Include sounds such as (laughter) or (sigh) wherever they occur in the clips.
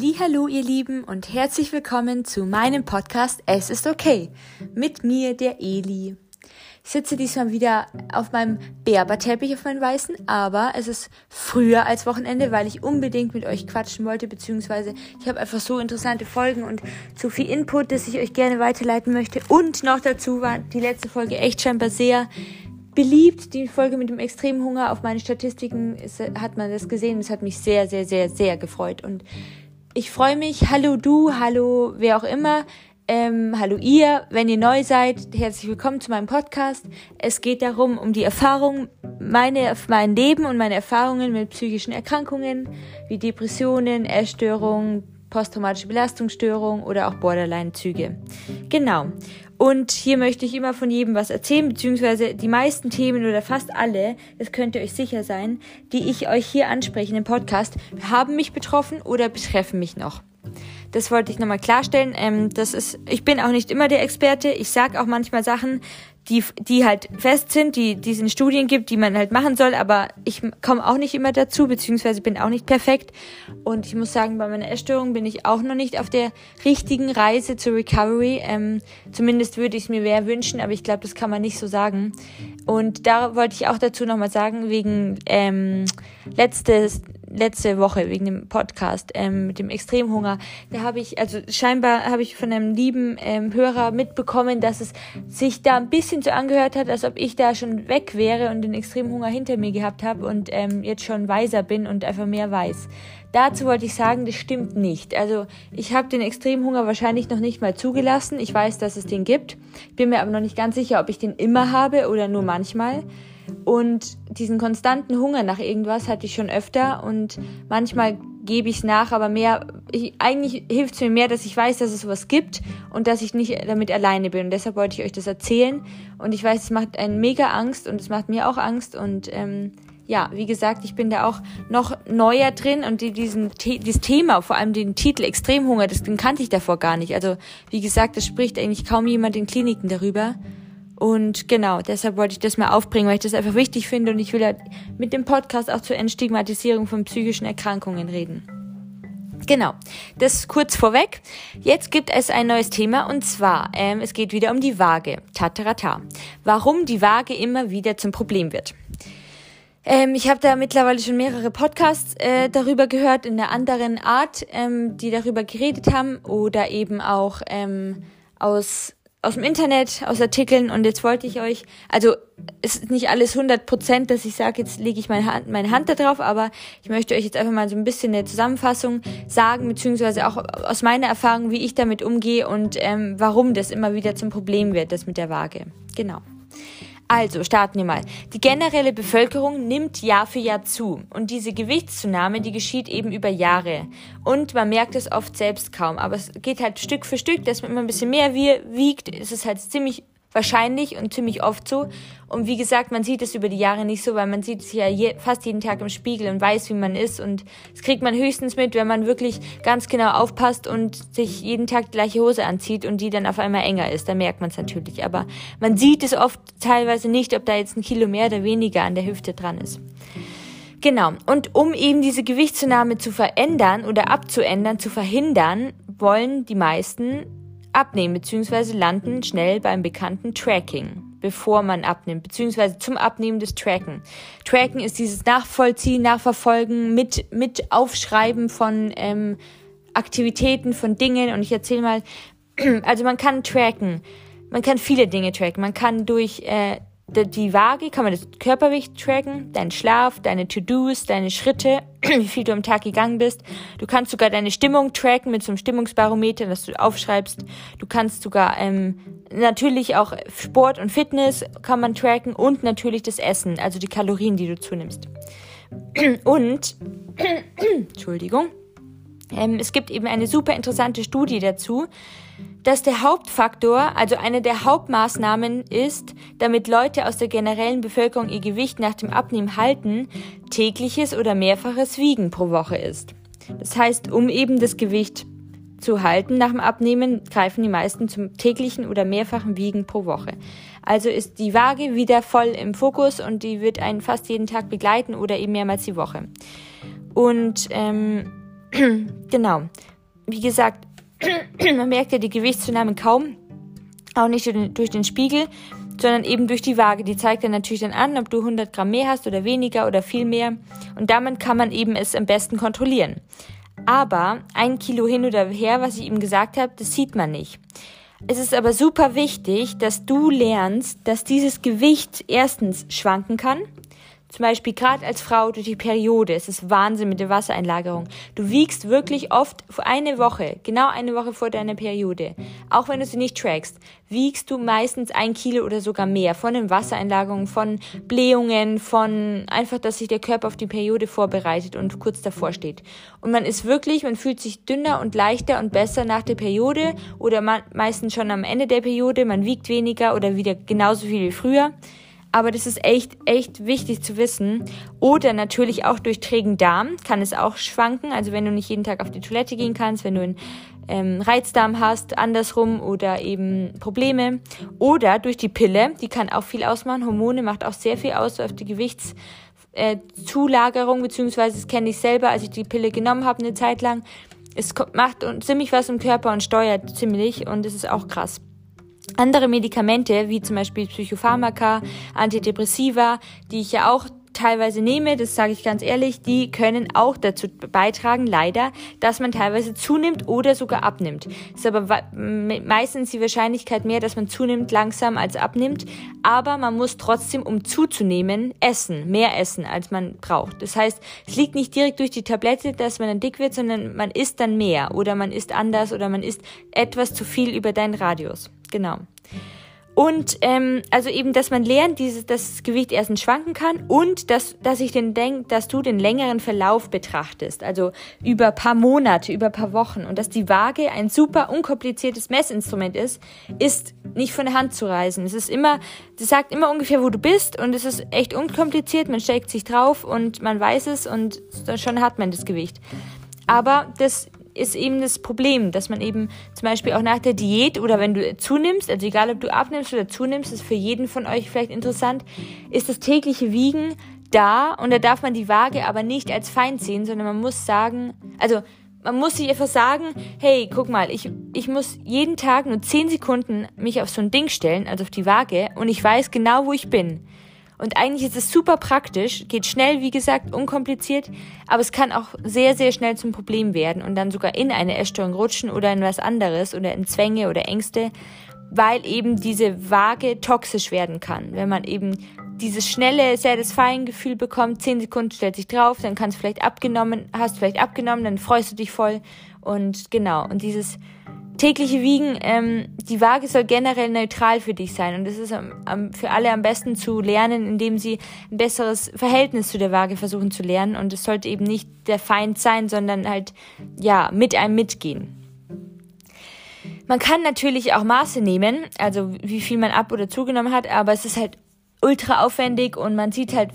Hallo ihr Lieben und herzlich willkommen zu meinem Podcast Es ist okay mit mir der Eli. Ich sitze diesmal wieder auf meinem Berberteppich auf meinem weißen, aber es ist früher als Wochenende, weil ich unbedingt mit euch quatschen wollte, beziehungsweise ich habe einfach so interessante Folgen und so viel Input, dass ich euch gerne weiterleiten möchte. Und noch dazu war die letzte Folge echt scheinbar sehr beliebt. Die Folge mit dem extremen Hunger auf meine Statistiken ist, hat man das gesehen. Es hat mich sehr, sehr, sehr, sehr gefreut. Und ich freue mich. Hallo du, hallo wer auch immer. Ähm, hallo ihr, wenn ihr neu seid, herzlich willkommen zu meinem Podcast. Es geht darum, um die Erfahrung, meine, mein Leben und meine Erfahrungen mit psychischen Erkrankungen wie Depressionen, Essstörungen, posttraumatische Belastungsstörung oder auch Borderline-Züge. Genau. Und hier möchte ich immer von jedem was erzählen, beziehungsweise die meisten Themen oder fast alle, das könnt ihr euch sicher sein, die ich euch hier anspreche im Podcast, haben mich betroffen oder betreffen mich noch. Das wollte ich nochmal klarstellen. Ähm, das ist, ich bin auch nicht immer der Experte. Ich sage auch manchmal Sachen, die, die halt fest sind, die, die es in Studien gibt, die man halt machen soll, aber ich komme auch nicht immer dazu, beziehungsweise bin auch nicht perfekt. Und ich muss sagen, bei meiner Essstörung bin ich auch noch nicht auf der richtigen Reise zur Recovery. Ähm, zumindest würde ich es mir mehr wünschen, aber ich glaube, das kann man nicht so sagen. Und da wollte ich auch dazu nochmal sagen, wegen ähm, letztes, letzte Woche wegen dem Podcast ähm, mit dem Extremhunger. Da habe ich, also scheinbar habe ich von einem lieben ähm, Hörer mitbekommen, dass es sich da ein bisschen so angehört hat, als ob ich da schon weg wäre und den Extremhunger hinter mir gehabt habe und ähm, jetzt schon weiser bin und einfach mehr weiß. Dazu wollte ich sagen, das stimmt nicht. Also ich habe den Extremhunger wahrscheinlich noch nicht mal zugelassen. Ich weiß, dass es den gibt. Bin mir aber noch nicht ganz sicher, ob ich den immer habe oder nur manchmal. Und diesen konstanten Hunger nach irgendwas hatte ich schon öfter und manchmal gebe ich es nach, aber mehr, ich, eigentlich hilft es mir mehr, dass ich weiß, dass es sowas gibt und dass ich nicht damit alleine bin. Und deshalb wollte ich euch das erzählen. Und ich weiß, es macht einen mega Angst und es macht mir auch Angst. Und ähm, ja, wie gesagt, ich bin da auch noch neuer drin und die, diesen, dieses Thema, vor allem den Titel Extremhunger, das, den kannte ich davor gar nicht. Also wie gesagt, das spricht eigentlich kaum jemand in Kliniken darüber. Und genau, deshalb wollte ich das mal aufbringen, weil ich das einfach wichtig finde und ich will ja mit dem Podcast auch zur Entstigmatisierung von psychischen Erkrankungen reden. Genau, das kurz vorweg. Jetzt gibt es ein neues Thema und zwar, ähm, es geht wieder um die Waage. Tatarata. Warum die Waage immer wieder zum Problem wird. Ähm, ich habe da mittlerweile schon mehrere Podcasts äh, darüber gehört, in einer anderen Art, ähm, die darüber geredet haben oder eben auch ähm, aus aus dem Internet, aus Artikeln und jetzt wollte ich euch, also es ist nicht alles 100 Prozent, dass ich sage, jetzt lege ich meine Hand, meine Hand da drauf, aber ich möchte euch jetzt einfach mal so ein bisschen eine Zusammenfassung sagen, beziehungsweise auch aus meiner Erfahrung, wie ich damit umgehe und ähm, warum das immer wieder zum Problem wird, das mit der Waage. Genau. Also starten wir mal. Die generelle Bevölkerung nimmt Jahr für Jahr zu. Und diese Gewichtszunahme, die geschieht eben über Jahre. Und man merkt es oft selbst kaum, aber es geht halt Stück für Stück, dass man immer ein bisschen mehr wiegt, es ist halt ziemlich wahrscheinlich und ziemlich oft so. Und wie gesagt, man sieht es über die Jahre nicht so, weil man sieht es ja je, fast jeden Tag im Spiegel und weiß, wie man ist. Und das kriegt man höchstens mit, wenn man wirklich ganz genau aufpasst und sich jeden Tag die gleiche Hose anzieht und die dann auf einmal enger ist. Da merkt man es natürlich. Aber man sieht es oft teilweise nicht, ob da jetzt ein Kilo mehr oder weniger an der Hüfte dran ist. Genau. Und um eben diese Gewichtszunahme zu verändern oder abzuändern, zu verhindern, wollen die meisten abnehmen bzw. landen schnell beim bekannten Tracking, bevor man abnimmt, beziehungsweise zum Abnehmen des Tracken. Tracken ist dieses Nachvollziehen, Nachverfolgen, mit, mit Aufschreiben von ähm, Aktivitäten, von Dingen. Und ich erzähle mal, (clears throat) also man kann tracken. Man kann viele Dinge tracken. Man kann durch äh, die Waage kann man das Körpergewicht tracken, deinen Schlaf, deine To-Dos, deine Schritte, (clears throat) wie viel du am Tag gegangen bist. Du kannst sogar deine Stimmung tracken mit so einem Stimmungsbarometer, das du aufschreibst. Du kannst sogar ähm, natürlich auch Sport und Fitness kann man tracken und natürlich das Essen, also die Kalorien, die du zunimmst. (clears throat) Und (clears throat) Entschuldigung, ähm, es gibt eben eine super interessante Studie dazu, dass der Hauptfaktor, also eine der Hauptmaßnahmen ist, damit Leute aus der generellen Bevölkerung ihr Gewicht nach dem Abnehmen halten, tägliches oder mehrfaches Wiegen pro Woche ist. Das heißt, um eben das Gewicht zu halten nach dem Abnehmen, greifen die meisten zum täglichen oder mehrfachen Wiegen pro Woche. Also ist die Waage wieder voll im Fokus und die wird einen fast jeden Tag begleiten oder eben mehrmals die Woche. Und ähm, (clears throat) genau. Wie gesagt, (clears throat) man merkt ja die Gewichtszunahme kaum, auch nicht durch den Spiegel, sondern eben durch die Waage. Die zeigt dann natürlich dann an, ob du 100 Gramm mehr hast oder weniger oder viel mehr. Und damit kann man eben es am besten kontrollieren. Aber ein Kilo hin oder her, was ich eben gesagt habe, das sieht man nicht. Es ist aber super wichtig, dass du lernst, dass dieses Gewicht erstens schwanken kann zum Beispiel gerade als Frau durch die Periode, es ist Wahnsinn mit der Wassereinlagerung. Du wiegst wirklich oft eine Woche, genau eine Woche vor deiner Periode, auch wenn du sie nicht trackst, wiegst du meistens ein Kilo oder sogar mehr von den Wassereinlagerungen, von Blähungen, von einfach, dass sich der Körper auf die Periode vorbereitet und kurz davor steht. Und man ist wirklich, man fühlt sich dünner und leichter und besser nach der Periode oder meistens schon am Ende der Periode, man wiegt weniger oder wieder genauso viel wie früher. Aber das ist echt, echt wichtig zu wissen. Oder natürlich auch durch trägen Darm kann es auch schwanken. Also wenn du nicht jeden Tag auf die Toilette gehen kannst, wenn du einen ähm, Reizdarm hast, andersrum oder eben Probleme. Oder durch die Pille, die kann auch viel ausmachen. Hormone macht auch sehr viel aus auf die Gewichtszulagerung, äh, beziehungsweise das kenne ich selber, als ich die Pille genommen habe eine Zeit lang. Es macht ziemlich was im Körper und steuert ziemlich und es ist auch krass. Andere Medikamente, wie zum Beispiel Psychopharmaka, Antidepressiva, die ich ja auch teilweise nehme, das sage ich ganz ehrlich, die können auch dazu beitragen, leider, dass man teilweise zunimmt oder sogar abnimmt. Ist aber meistens die Wahrscheinlichkeit mehr, dass man zunimmt langsam als abnimmt. Aber man muss trotzdem, um zuzunehmen, essen, mehr essen, als man braucht. Das heißt, es liegt nicht direkt durch die Tablette, dass man dann dick wird, sondern man isst dann mehr oder man isst anders oder man isst etwas zu viel über deinen Radius. Genau. Und ähm, also eben, dass man lernt, dieses, dass das Gewicht erstens schwanken kann und dass, dass ich den denk, dass du den längeren Verlauf betrachtest, also über paar Monate, über paar Wochen und dass die Waage ein super unkompliziertes Messinstrument ist, ist nicht von der Hand zu reißen. Es ist immer, das sagt immer ungefähr, wo du bist und es ist echt unkompliziert. Man steckt sich drauf und man weiß es und schon hat man das Gewicht. Aber das ist eben das Problem, dass man eben zum Beispiel auch nach der Diät oder wenn du zunimmst, also egal ob du abnimmst oder zunimmst, ist für jeden von euch vielleicht interessant, ist das tägliche Wiegen da und da darf man die Waage aber nicht als Feind sehen, sondern man muss sagen, also man muss sich einfach sagen, hey, guck mal, ich, ich muss jeden Tag nur 10 Sekunden mich auf so ein Ding stellen, also auf die Waage, und ich weiß genau, wo ich bin. Und eigentlich ist es super praktisch, geht schnell, wie gesagt, unkompliziert, aber es kann auch sehr, sehr schnell zum Problem werden und dann sogar in eine Essstörung rutschen oder in was anderes oder in Zwänge oder Ängste, weil eben diese Waage toxisch werden kann. Wenn man eben dieses schnelle Satisfying-Gefühl bekommt, zehn Sekunden stellt sich drauf, dann kannst du vielleicht abgenommen, hast vielleicht abgenommen, dann freust du dich voll und genau. Und dieses tägliche Wiegen, ähm, die Waage soll generell neutral für dich sein und es ist am, am, für alle am besten zu lernen, indem sie ein besseres Verhältnis zu der Waage versuchen zu lernen und es sollte eben nicht der Feind sein, sondern halt ja mit einem mitgehen. Man kann natürlich auch Maße nehmen, also wie viel man ab oder zugenommen hat, aber es ist halt ultra aufwendig und man sieht halt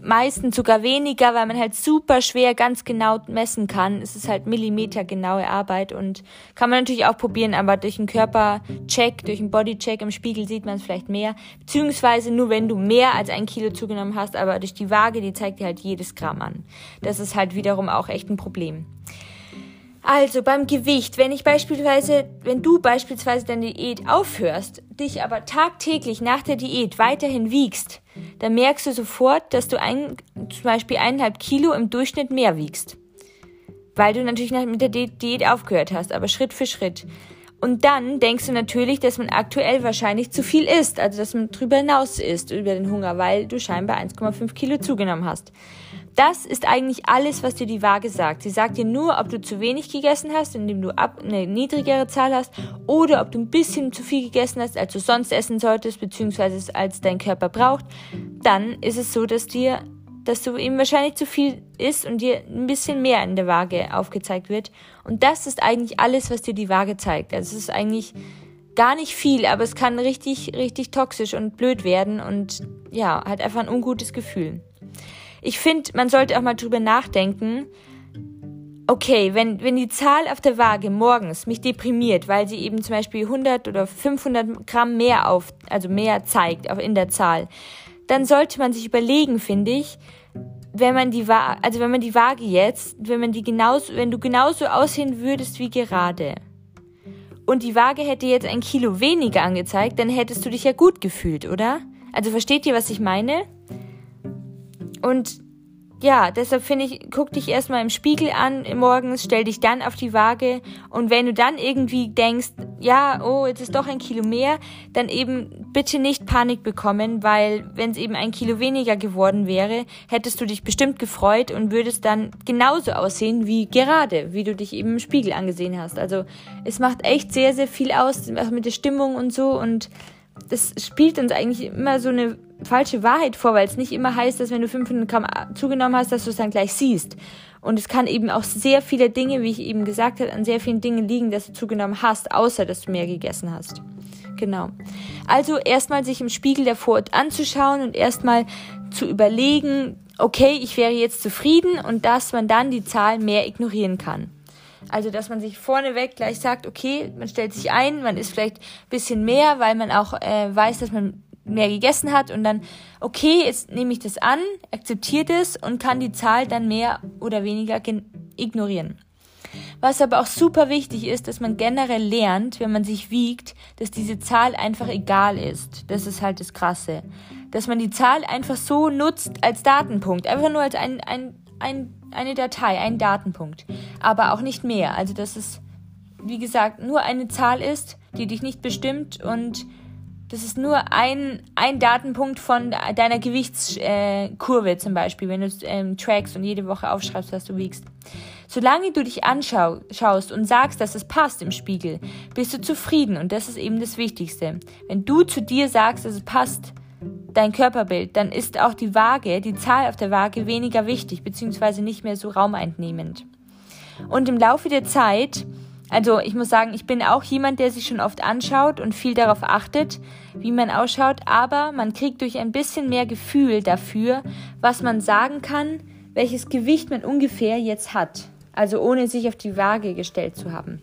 meistens sogar weniger, weil man halt super schwer ganz genau messen kann. Es ist halt millimetergenaue Arbeit und kann man natürlich auch probieren, aber durch einen Körpercheck, durch einen Bodycheck im Spiegel sieht man es vielleicht mehr. Beziehungsweise nur wenn du mehr als ein Kilo zugenommen hast, aber durch die Waage, die zeigt dir halt jedes Gramm an. Das ist halt wiederum auch echt ein Problem. Also beim Gewicht, wenn ich beispielsweise, wenn du beispielsweise deine Diät aufhörst, dich aber tagtäglich nach der Diät weiterhin wiegst, dann merkst du sofort, dass du ein, zum Beispiel eineinhalb Kilo im Durchschnitt mehr wiegst. Weil du natürlich mit der Diät aufgehört hast, aber Schritt für Schritt. Und dann denkst du natürlich, dass man aktuell wahrscheinlich zu viel isst, also dass man drüber hinaus isst über den Hunger, weil du scheinbar 1,5 Kilo zugenommen hast. Das ist eigentlich alles, was dir die Waage sagt. Sie sagt dir nur, ob du zu wenig gegessen hast, indem du eine niedrigere Zahl hast, oder ob du ein bisschen zu viel gegessen hast, als du sonst essen solltest, beziehungsweise als dein Körper braucht. Dann ist es so, dass dir dass du eben wahrscheinlich zu viel isst und dir ein bisschen mehr in der Waage aufgezeigt wird. Und das ist eigentlich alles, was dir die Waage zeigt. Also es ist eigentlich gar nicht viel, aber es kann richtig, richtig toxisch und blöd werden und ja, hat einfach ein ungutes Gefühl. Ich finde, man sollte auch mal drüber nachdenken, okay, wenn, wenn die Zahl auf der Waage morgens mich deprimiert, weil sie eben zum Beispiel 100 oder 500 Gramm mehr auf, also mehr zeigt, auch in der Zahl, dann sollte man sich überlegen, finde ich, wenn man die Waage, also wenn man die Waage jetzt, wenn man die genauso, wenn du genauso aussehen würdest wie gerade und die Waage hätte jetzt ein Kilo weniger angezeigt, dann hättest du dich ja gut gefühlt, oder? Also versteht ihr, was ich meine? Und ja, deshalb finde ich, guck dich erstmal im Spiegel an morgens, stell dich dann auf die Waage und wenn du dann irgendwie denkst, ja, oh, jetzt ist doch ein Kilo mehr, dann eben bitte nicht Panik bekommen, weil wenn es eben ein Kilo weniger geworden wäre, hättest du dich bestimmt gefreut und würdest dann genauso aussehen wie gerade, wie du dich eben im Spiegel angesehen hast. Also es macht echt sehr, sehr viel aus, auch mit der Stimmung und so und das spielt uns eigentlich immer so eine falsche Wahrheit vor, weil es nicht immer heißt, dass wenn du 500 Gramm zugenommen hast, dass du es dann gleich siehst. Und es kann eben auch sehr viele Dinge, wie ich eben gesagt habe, an sehr vielen Dingen liegen, dass du zugenommen hast, außer dass du mehr gegessen hast. Genau. Also erstmal sich im Spiegel davor anzuschauen und erstmal zu überlegen, okay, ich wäre jetzt zufrieden und dass man dann die Zahl mehr ignorieren kann. Also, dass man sich vorneweg gleich sagt, okay, man stellt sich ein, man isst vielleicht bisschen mehr, weil man auch äh, weiß, dass man mehr gegessen hat und dann, okay, jetzt nehme ich das an, akzeptiere das und kann die Zahl dann mehr oder weniger ignorieren. Was aber auch super wichtig ist, dass man generell lernt, wenn man sich wiegt, dass diese Zahl einfach egal ist. Das ist halt das Krasse. Dass man die Zahl einfach so nutzt als Datenpunkt. Einfach nur als ein, ein, ein, eine Datei, ein Datenpunkt. Aber auch nicht mehr. Also, dass es, wie gesagt, nur eine Zahl ist, die dich nicht bestimmt und das ist nur ein, ein Datenpunkt von deiner Gewichtskurve äh, zum Beispiel, wenn du ähm, trackst und jede Woche aufschreibst, was du wiegst. Solange du dich anschaust und sagst, dass es passt im Spiegel, bist du zufrieden und das ist eben das Wichtigste. Wenn du zu dir sagst, dass es passt, dein Körperbild, dann ist auch die Waage, die Zahl auf der Waage weniger wichtig, beziehungsweise nicht mehr so raumeinnehmend. Und im Laufe der Zeit also ich muss sagen, ich bin auch jemand, der sich schon oft anschaut und viel darauf achtet, wie man ausschaut, aber man kriegt durch ein bisschen mehr Gefühl dafür, was man sagen kann, welches Gewicht man ungefähr jetzt hat. Also ohne sich auf die Waage gestellt zu haben.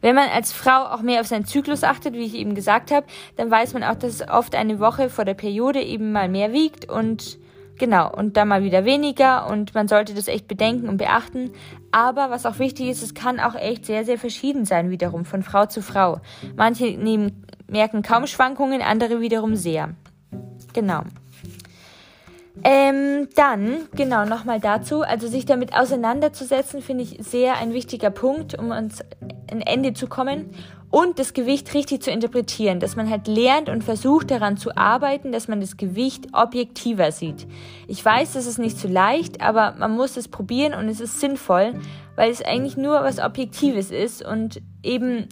Wenn man als Frau auch mehr auf seinen Zyklus achtet, wie ich eben gesagt habe, dann weiß man auch, dass es oft eine Woche vor der Periode eben mal mehr wiegt und Genau, und dann mal wieder weniger und man sollte das echt bedenken und beachten. Aber was auch wichtig ist, es kann auch echt sehr, sehr verschieden sein wiederum von Frau zu Frau. Manche nehmen, merken kaum Schwankungen, andere wiederum sehr. Genau. Ähm, dann, genau, nochmal dazu, also sich damit auseinanderzusetzen, finde ich sehr ein wichtiger Punkt, um uns ein Ende zu kommen und das Gewicht richtig zu interpretieren, dass man halt lernt und versucht daran zu arbeiten, dass man das Gewicht objektiver sieht. Ich weiß, das ist nicht so leicht, aber man muss es probieren und es ist sinnvoll, weil es eigentlich nur was Objektives ist und eben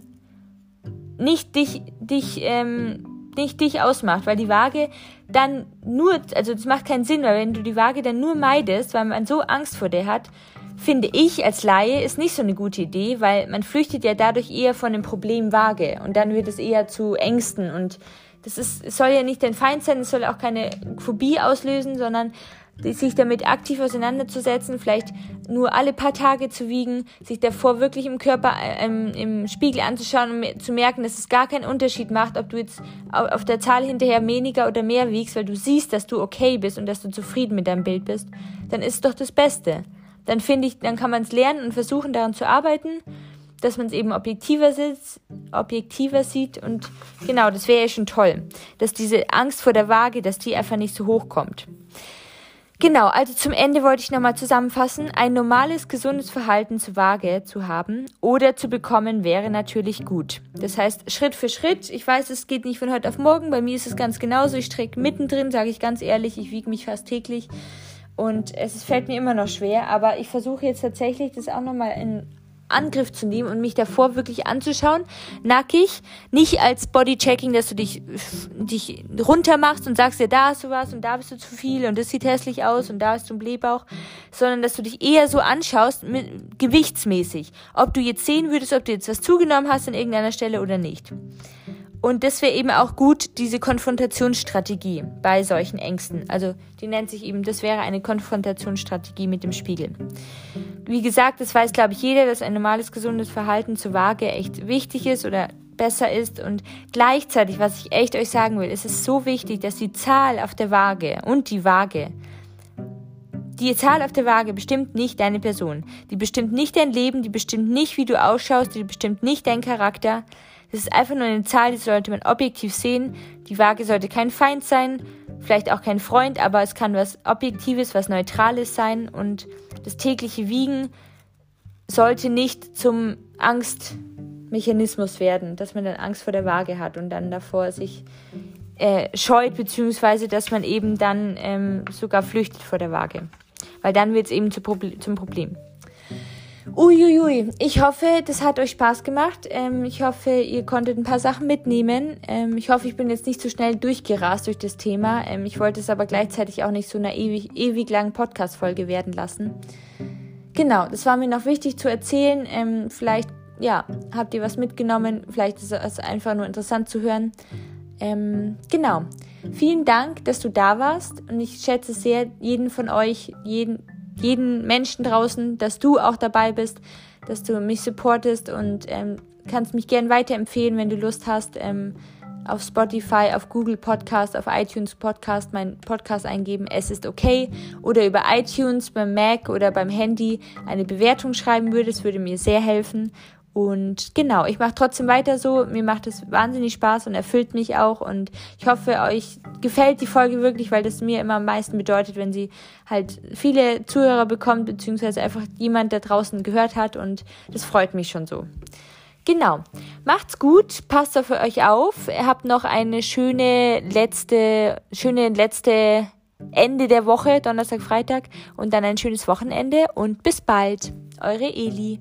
nicht dich, dich, ähm, nicht dich ausmacht, weil die Waage dann nur, also es macht keinen Sinn, weil wenn du die Waage dann nur meidest, weil man so Angst vor der hat, finde ich als Laie ist nicht so eine gute Idee, weil man flüchtet ja dadurch eher von dem Problem vage und dann wird es eher zu Ängsten und das ist, soll ja nicht dein Feind sein, es soll auch keine Phobie auslösen, sondern sich damit aktiv auseinanderzusetzen, vielleicht nur alle paar Tage zu wiegen, sich davor wirklich im Körper ähm, im Spiegel anzuschauen und zu merken, dass es gar keinen Unterschied macht, ob du jetzt auf der Zahl hinterher weniger oder mehr wiegst, weil du siehst, dass du okay bist und dass du zufrieden mit deinem Bild bist, dann ist es doch das Beste dann finde ich, dann kann man es lernen und versuchen daran zu arbeiten, dass man es eben objektiver sieht, objektiver sieht und genau, das wäre ja schon toll, dass diese Angst vor der Waage, dass die einfach nicht so hoch kommt. Genau, also zum Ende wollte ich nochmal zusammenfassen. Ein normales, gesundes Verhalten zur Waage zu haben oder zu bekommen wäre natürlich gut. Das heißt, Schritt für Schritt. Ich weiß, es geht nicht von heute auf morgen. Bei mir ist es ganz genauso. Ich strecke mittendrin, sage ich ganz ehrlich. Ich wiege mich fast täglich. Und es fällt mir immer noch schwer, aber ich versuche jetzt tatsächlich, das auch nochmal in Angriff zu nehmen und mich davor wirklich anzuschauen, nackig, nicht als Bodychecking, dass du dich, dich runter machst und sagst, ja, da hast du was und da bist du zu viel und das sieht hässlich aus und da hast du einen Blähbauch, sondern dass du dich eher so anschaust, mit, gewichtsmäßig, ob du jetzt sehen würdest, ob du jetzt was zugenommen hast an irgendeiner Stelle oder nicht. Und das wäre eben auch gut, diese Konfrontationsstrategie bei solchen Ängsten. Also die nennt sich eben, das wäre eine Konfrontationsstrategie mit dem Spiegel. Wie gesagt, das weiß, glaube ich, jeder, dass ein normales, gesundes Verhalten zur Waage echt wichtig ist oder besser ist. Und gleichzeitig, was ich echt euch sagen will, ist es so wichtig, dass die Zahl auf der Waage und die Waage die Zahl auf der Waage bestimmt nicht deine Person. Die bestimmt nicht dein Leben, die bestimmt nicht, wie du ausschaust, die bestimmt nicht deinen Charakter. Das ist einfach nur eine Zahl, die sollte man objektiv sehen. Die Waage sollte kein Feind sein, vielleicht auch kein Freund, aber es kann was Objektives, was Neutrales sein. Und das tägliche Wiegen sollte nicht zum Angstmechanismus werden, dass man dann Angst vor der Waage hat und dann davor sich äh, scheut, beziehungsweise dass man eben dann ähm, sogar flüchtet vor der Waage. Weil dann wird es eben zu Proble zum Problem. Uiuiui, ich hoffe, das hat euch Spaß gemacht. Ähm, ich hoffe, ihr konntet ein paar Sachen mitnehmen. Ähm, ich hoffe, ich bin jetzt nicht zu so schnell durchgerast durch das Thema. Ähm, ich wollte es aber gleichzeitig auch nicht so einer ewig, ewig langen Podcast-Folge werden lassen. Genau, das war mir noch wichtig zu erzählen. Ähm, vielleicht, ja, habt ihr was mitgenommen. Vielleicht ist es einfach nur interessant zu hören. Ähm, genau. Vielen Dank, dass du da warst und ich schätze sehr jeden von euch, jeden, jeden Menschen draußen, dass du auch dabei bist, dass du mich supportest und ähm, kannst mich gern weiterempfehlen, wenn du Lust hast. Ähm, auf Spotify, auf Google Podcast, auf iTunes Podcast, mein Podcast eingeben, es ist okay. Oder über iTunes beim Mac oder beim Handy eine Bewertung schreiben würdest, würde mir sehr helfen. Und genau, ich mache trotzdem weiter so. Mir macht es wahnsinnig Spaß und erfüllt mich auch. Und ich hoffe, euch gefällt die Folge wirklich, weil das mir immer am meisten bedeutet, wenn sie halt viele Zuhörer bekommt, beziehungsweise einfach jemand da draußen gehört hat. Und das freut mich schon so. Genau. Macht's gut, passt auf euch auf. Ihr habt noch eine schöne letzte, schöne letzte Ende der Woche, Donnerstag, Freitag und dann ein schönes Wochenende und bis bald. Eure Eli.